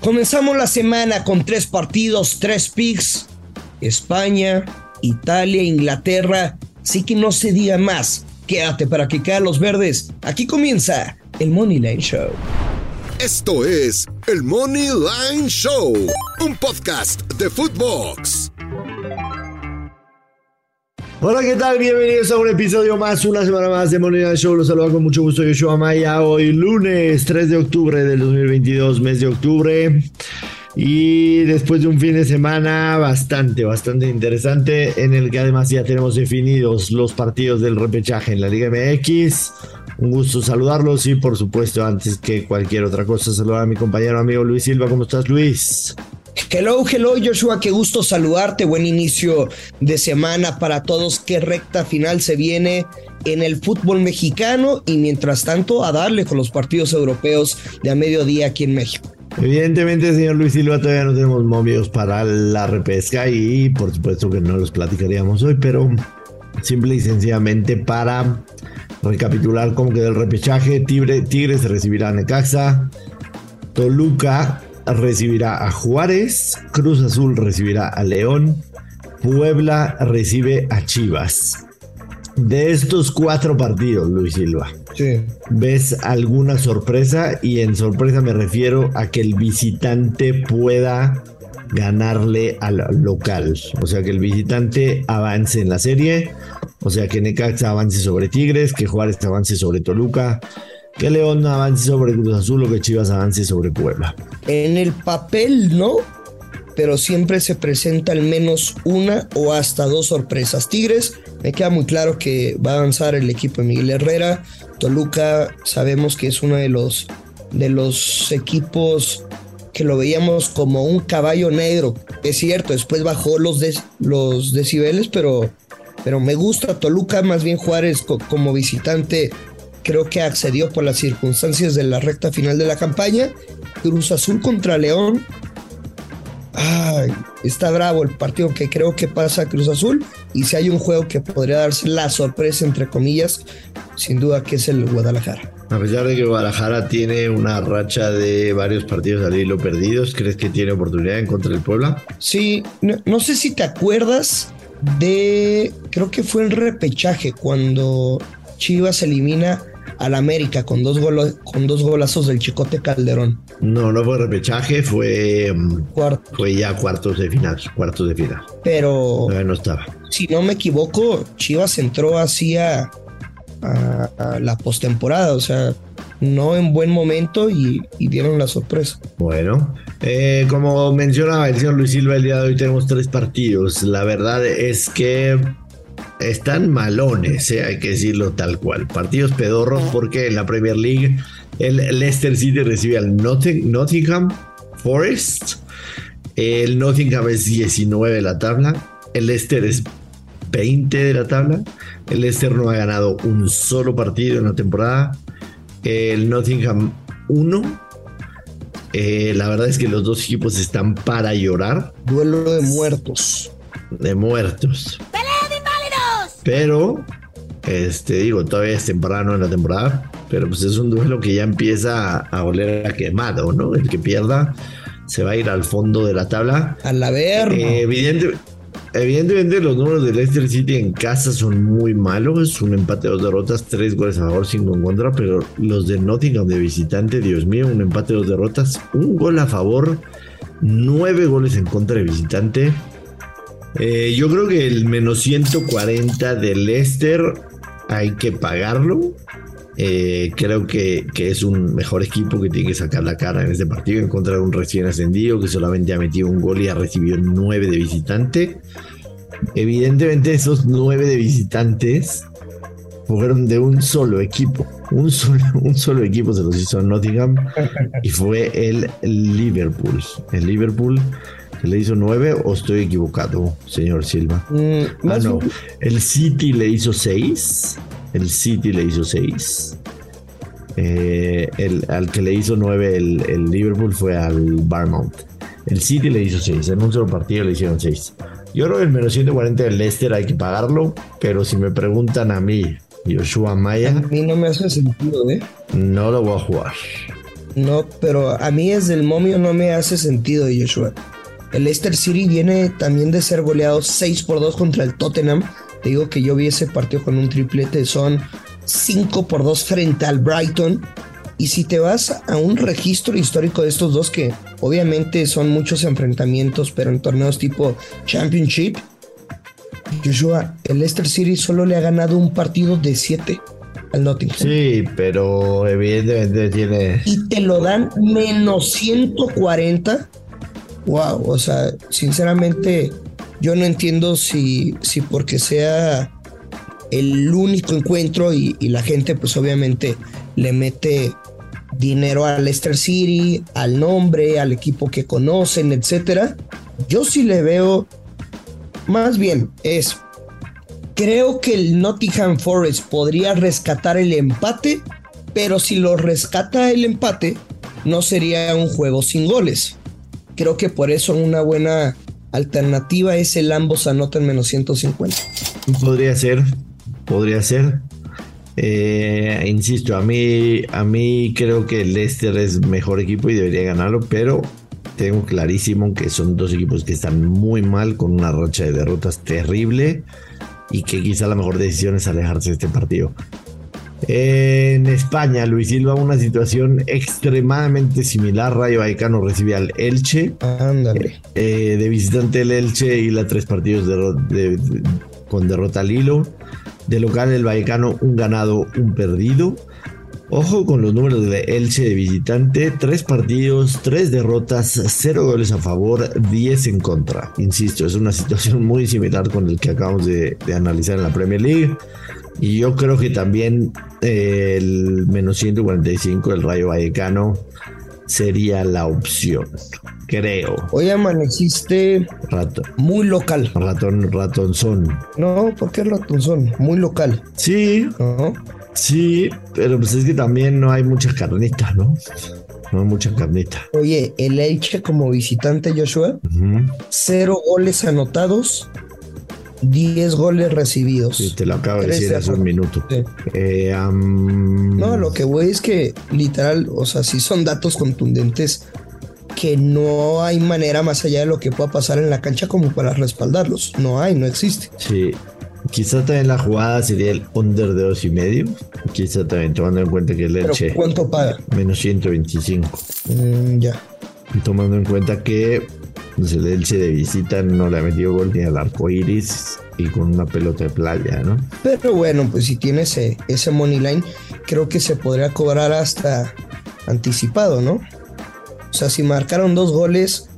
Comenzamos la semana con tres partidos, tres picks. España, Italia, Inglaterra. Así que no se diga más. Quédate para que caen los verdes. Aquí comienza el Money Line Show. Esto es el Money Line Show, un podcast de Footbox. Hola, ¿qué tal? Bienvenidos a un episodio más, una semana más de Money Show. Los saludo con mucho gusto, Yoshua Maya. Hoy lunes 3 de octubre del 2022, mes de octubre. Y después de un fin de semana bastante, bastante interesante, en el que además ya tenemos definidos los partidos del repechaje en la Liga MX. Un gusto saludarlos y por supuesto, antes que cualquier otra cosa, saludar a mi compañero amigo Luis Silva. ¿Cómo estás, Luis? Hello, hello Joshua, qué gusto saludarte, buen inicio de semana para todos, qué recta final se viene en el fútbol mexicano. Y mientras tanto a darle con los partidos europeos de a mediodía aquí en México. Evidentemente, señor Luis Silva, todavía no tenemos momios para la repesca y por supuesto que no los platicaríamos hoy, pero simple y sencillamente para recapitular cómo quedó el repechaje, Tigre, Tigres recibirá a Necaxa, Toluca recibirá a Juárez, Cruz Azul recibirá a León, Puebla recibe a Chivas. De estos cuatro partidos, Luis Silva, ¿ves alguna sorpresa? Y en sorpresa me refiero a que el visitante pueda ganarle al local. O sea, que el visitante avance en la serie. O sea, que Necaxa avance sobre Tigres, que Juárez avance sobre Toluca, que León avance sobre Cruz Azul o que Chivas avance sobre Puebla. En el papel, ¿no? Pero siempre se presenta al menos una o hasta dos sorpresas. Tigres, me queda muy claro que va a avanzar el equipo de Miguel Herrera. Toluca, sabemos que es uno de los, de los equipos que lo veíamos como un caballo negro. Es cierto, después bajó los, los decibeles, pero, pero me gusta Toluca, más bien Juárez como visitante creo que accedió por las circunstancias de la recta final de la campaña. Cruz Azul contra León. Ay, está bravo el partido que creo que pasa Cruz Azul. Y si hay un juego que podría darse la sorpresa, entre comillas, sin duda que es el Guadalajara. A pesar de que Guadalajara tiene una racha de varios partidos al hilo perdidos, ¿crees que tiene oportunidad en contra del Puebla? Sí, no, no sé si te acuerdas de, creo que fue el repechaje cuando Chivas elimina al América con dos, con dos golazos del Chicote Calderón. No, no fue repechaje, fue, mm, fue ya cuartos de final, cuartos de final. Pero no estaba. Si no me equivoco, Chivas entró así a, la postemporada, o sea, no en buen momento y, dieron la sorpresa. Bueno, eh, como mencionaba el señor Luis Silva, el día de hoy tenemos tres partidos. La verdad es que están malones, eh, hay que decirlo tal cual. Partidos pedorros porque en la Premier League el Leicester City recibe al Nottingham Forest. El Nottingham es 19 de la tabla. El Leicester es 20 de la tabla. El Leicester no ha ganado un solo partido en la temporada. El Nottingham 1. Eh, la verdad es que los dos equipos están para llorar. Duelo de muertos. De muertos. Pero, este, digo, todavía es temprano en la temporada, pero pues es un duelo que ya empieza a oler a quemado, ¿no? El que pierda se va a ir al fondo de la tabla. A la. Eh, evidentemente los números de Leicester City en casa son muy malos. Un empate, dos derrotas, tres goles a favor, cinco en contra. Pero los de Nottingham de visitante, Dios mío, un empate, dos derrotas, un gol a favor, nueve goles en contra de visitante. Eh, yo creo que el menos 140 del Leicester hay que pagarlo. Eh, creo que, es un mejor equipo que tiene que sacar la cara en este partido, encontrar un recién ascendido que solamente ha metido un gol y ha recibido nueve de visitante. Evidentemente esos nueve de visitantes fueron de un solo equipo. Un solo, un solo equipo se los hizo Nottingham y fue el Liverpool. El Liverpool le hizo nueve o estoy equivocado, señor Silva? Mm, ah, no. El City le hizo seis. El City le hizo seis. Eh, el, al que le hizo nueve el, Liverpool fue al Barmount. El City le hizo seis. En un solo partido le hicieron seis. Yo creo que el menos 140 del Leicester hay que pagarlo. Pero si me preguntan a mí, Joshua Maya. A mí no me hace sentido, ¿eh? No lo voy a jugar. No, pero a mí desde el momio no me hace sentido, Joshua. El Leicester City viene también de ser goleado 6 por 2 contra el Tottenham. Te digo que yo vi ese partido con un triplete, son 5 por 2 frente al Brighton. Y si te vas a un registro histórico de estos dos, que obviamente son muchos enfrentamientos, pero en torneos tipo Championship, Joshua, el Leicester City solo le ha ganado un partido de 7 al Nottingham. Sí, pero evidentemente tiene. Y te lo dan menos 140 wow, o sea, sinceramente yo no entiendo si, si porque sea el único encuentro y, la gente pues obviamente le mete dinero al Leicester City, al nombre, al equipo que conocen, etcétera. Yo sí le veo más bien es creo que el Nottingham Forest podría rescatar el empate, pero si lo rescata el empate no sería un juego sin goles. Creo que por eso una buena alternativa es el ambos anotan menos 150. Podría ser, podría ser. Eh, insisto, a mí, a mí creo que el Leicester es mejor equipo y debería ganarlo, pero tengo clarísimo que son dos equipos que están muy mal, con una racha de derrotas terrible y que quizá la mejor decisión es alejarse de este partido. En España, Luis Silva, una situación extremadamente similar. Rayo Vallecano recibe al Elche. Ándale. Eh, de visitante el Elche y la tres partidos con derrota al hilo. De local el Vallecano, un ganado, un perdido. Ojo con los números de Elche de visitante, tres partidos, tres derrotas, cero goles a favor, diez en contra. Insisto, es una situación muy similar con el que acabamos de analizar en la Premier League. Y yo creo que también eh, el menos 145 del Rayo Vallecano sería la opción. Creo. Hoy amaneciste muy local. Ratón, ratonzón. No, ¿por qué ratonzón? Muy local. Sí. Sí, pero pues es que también no hay mucha carnita, ¿no? No hay mucha carnita. Oye, el Elche como visitante, Joshua, cero goles anotados 10 goles recibidos. Sí, te lo acabo de decir hace un minuto. Eh, no, lo que voy es que literal, o sea, sí son datos contundentes que no hay manera más allá de lo que pueda pasar en la cancha como para respaldarlos. No hay, no existe. Sí. Quizá también la jugada sería el under de dos y medio. Quizá también tomando en cuenta que el Elche. ¿Cuánto paga? Menos 125. Mm, ya. Y tomando en cuenta que pues el Elche de visita no le ha metido gol ni al arco iris y con una pelota de playa, ¿no? Pero bueno, pues si tiene ese, ese money line, creo que se podría cobrar hasta anticipado, ¿no? O sea, si marcaron dos goles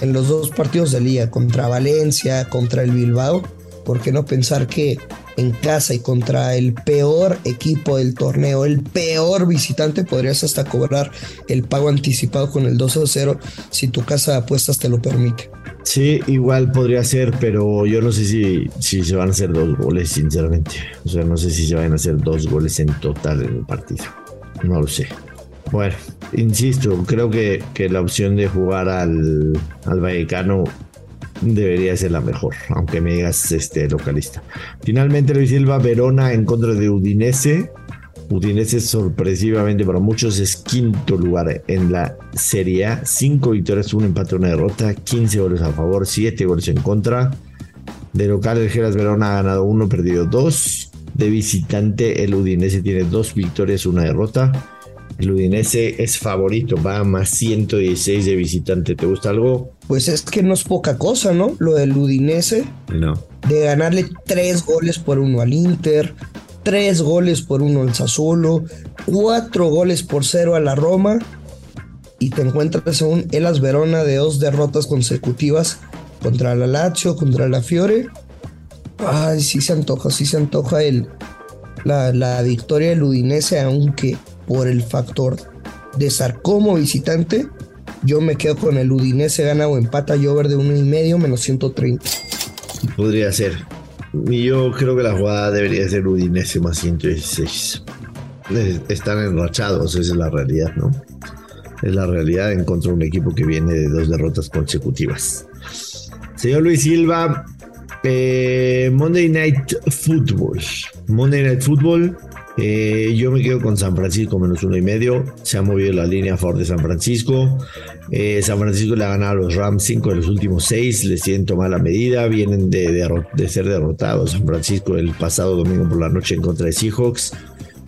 en los dos partidos de liga, contra Valencia, contra el Bilbao, ¿por qué no pensar que en casa y contra el peor equipo del torneo, el peor visitante, podrías hasta cobrar el pago anticipado con el 2 a 0 si tu casa de apuestas te lo permite. Sí, igual podría ser, pero yo no sé si, si se van a hacer dos goles, sinceramente. O sea, no sé si se van a hacer dos goles en total en el partido. No lo sé. Bueno, insisto, creo que, que la opción de jugar al, al Vallecano debería ser la mejor, aunque me digas este localista. Finalmente Luis Silva, Verona en contra de Udinese. Udinese sorpresivamente para muchos es quinto lugar en la Serie A. Cinco victorias, un empate, una derrota, 15 goles a favor, 7 goles en contra. De local el Geras Verona ha ganado uno, perdido dos. De visitante el Udinese tiene dos victorias, una derrota. El Udinese es favorito, va a más 116 de visitante. ¿Te gusta algo? Pues es que no es poca cosa, ¿no? Lo del Udinese. No. De ganarle tres goles por uno al Inter, tres goles por uno al Sassuolo, cuatro goles por cero a la Roma. Y te encuentras en un Elas Verona de dos derrotas consecutivas contra la Lazio, contra la Fiore. Ay, sí se antoja, sí se antoja el, la, la victoria del Udinese, aunque por el factor de estar visitante, yo me quedo con el Udinese gana o empata y over de uno y medio menos 130. Podría ser. Y yo creo que la jugada debería ser Udinese más 116. Están enrachados, esa es la realidad, ¿no? Es la realidad en contra de un equipo que viene de dos derrotas consecutivas. Señor Luis Silva, eh, Monday Night Football. Monday Night Football Eh, yo me quedo con San Francisco menos uno y medio. Se ha movido la línea a favor de San Francisco. Eh, San Francisco le ha ganado a los Rams cinco de los últimos seis. Les tienen tomada la medida. Vienen de, ser derrotados San Francisco el pasado domingo por la noche en contra de Seahawks.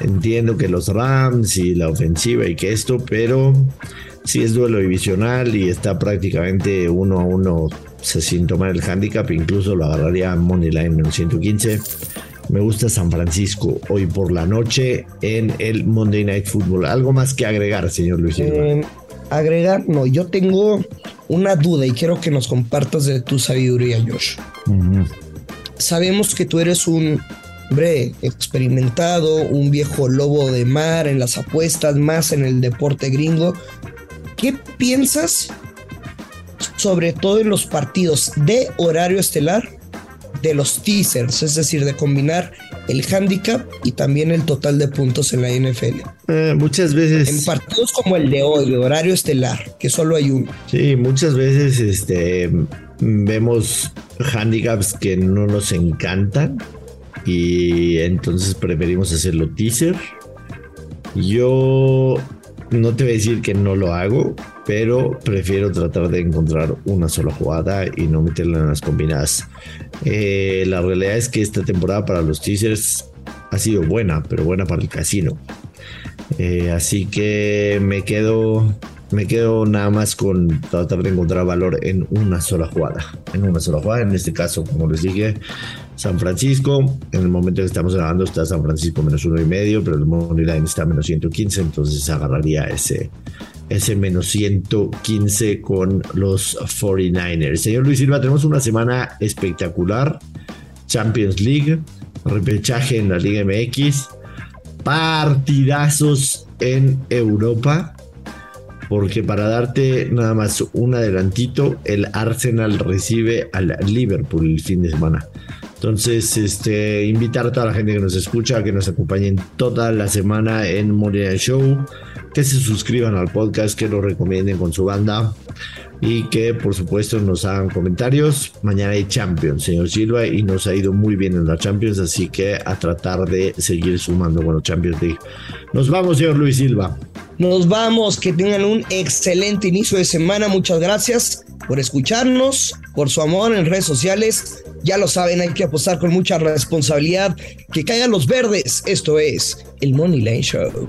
Entiendo que los Rams y la ofensiva y que esto, pero si es duelo divisional y está prácticamente uno a uno sin tomar el handicap. Incluso lo agarraría Money Line menos 115 me gusta San Francisco hoy por la noche en el Monday Night Football. ¿Algo más que agregar, señor Luis? Eh, agregar, no, yo tengo una duda y quiero que nos compartas de tu sabiduría, Josh. Sabemos que tú eres un hombre experimentado, un viejo lobo de mar en las apuestas, más en el deporte gringo. ¿Qué piensas sobre todo en los partidos de horario estelar de los teasers, es decir, de combinar el handicap y también el total de puntos en la NFL. Eh, muchas veces. En partidos como el de hoy, de horario estelar, que solo hay uno. Sí, muchas veces este, vemos handicaps que no nos encantan y entonces preferimos hacerlo teaser. Yo no te voy a decir que no lo hago, pero prefiero tratar de encontrar una sola jugada y no meterla en las combinadas. Eh, la realidad es que esta temporada para los teasers ha sido buena, pero buena para el casino. Eh, así que me quedo, me quedo nada más con tratar de encontrar valor en una sola jugada. En una sola jugada, en este caso, como les dije, San Francisco. En el momento que estamos grabando está San Francisco menos uno y medio, pero el Money Line está menos 115, entonces agarraría ese, ese menos 115 con los 49ers. Señor Luis Silva, tenemos una semana espectacular. Champions League, repechaje en la Liga MX, partidazos en Europa. Porque para darte nada más un adelantito, el Arsenal recibe al Liverpool el fin de semana. Entonces, este, invitar a toda la gente que nos escucha a que nos acompañen toda la semana en Morena Show, que se suscriban al podcast, que lo recomienden con su banda y que por supuesto nos hagan comentarios. Mañana hay Champions, señor Silva, y nos ha ido muy bien en la Champions, así que a tratar de seguir sumando con los Champions League. Nos vamos, señor Luis Silva. Nos vamos, que tengan un excelente inicio de semana. Muchas gracias por escucharnos, por su amor en redes sociales ya lo saben, hay que apostar con mucha responsabilidad. Que caigan los verdes. Esto es el Money Line Show.